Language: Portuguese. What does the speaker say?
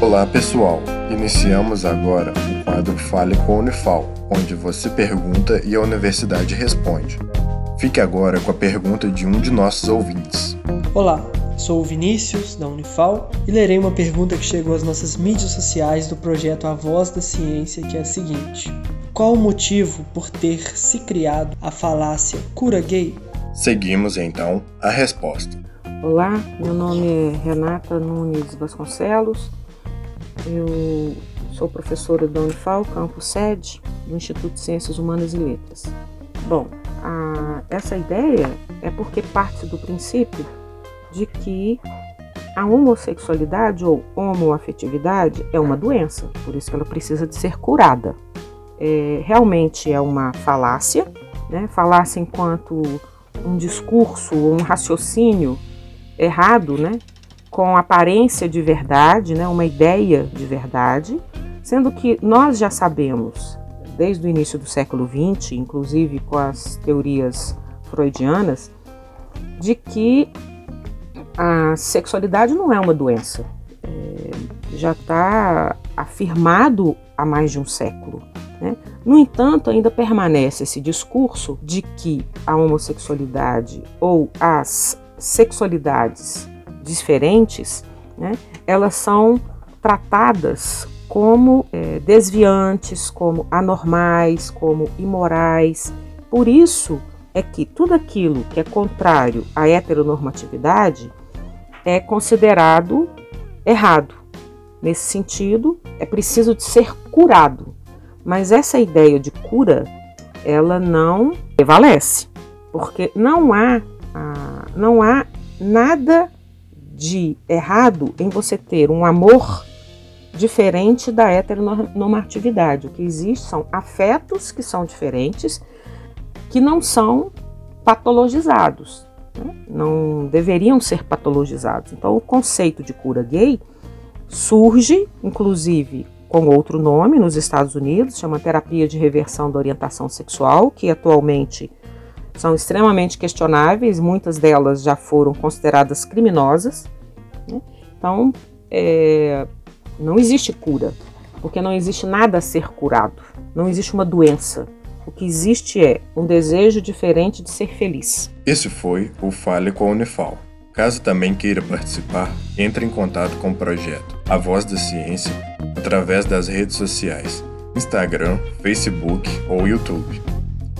Olá pessoal, iniciamos agora o quadro Fale com a Unifal, onde você pergunta e a universidade responde. Fique agora com a pergunta de um de nossos ouvintes. Olá, sou o Vinícius, da Unifal, e lerei uma pergunta que chegou às nossas mídias sociais do projeto A Voz da Ciência, que é a seguinte: Qual o motivo por ter se criado a falácia cura gay? Seguimos então a resposta. Olá, meu nome é Renata Nunes Vasconcelos, eu sou professora da Unifal, campus sede, do Instituto de Ciências Humanas e Letras. Bom, a, essa ideia é porque parte do princípio de que a homossexualidade ou homoafetividade é uma doença, por isso que ela precisa de ser curada. É, realmente é uma falácia, né? falácia enquanto um discurso um raciocínio errado, né? Com aparência de verdade, né, uma ideia de verdade, sendo que nós já sabemos, desde o início do século XX, inclusive com as teorias freudianas, de que a sexualidade não é uma doença. É, já está afirmado há mais de um século. Né? No entanto, ainda permanece esse discurso de que a homossexualidade ou as sexualidades diferentes, né, elas são tratadas como é, desviantes, como anormais, como imorais. Por isso é que tudo aquilo que é contrário à heteronormatividade é considerado errado. Nesse sentido, é preciso de ser curado. Mas essa ideia de cura, ela não prevalece, porque não há, ah, não há nada de errado em você ter um amor diferente da heteronormatividade. O que existe são afetos que são diferentes, que não são patologizados, né? não deveriam ser patologizados. Então, o conceito de cura gay surge, inclusive, com outro nome nos Estados Unidos, chama terapia de reversão da orientação sexual, que atualmente são extremamente questionáveis, muitas delas já foram consideradas criminosas. Né? Então, é, não existe cura, porque não existe nada a ser curado, não existe uma doença. O que existe é um desejo diferente de ser feliz. Esse foi o Fale com a Unifal. Caso também queira participar, entre em contato com o projeto A Voz da Ciência através das redes sociais, Instagram, Facebook ou YouTube.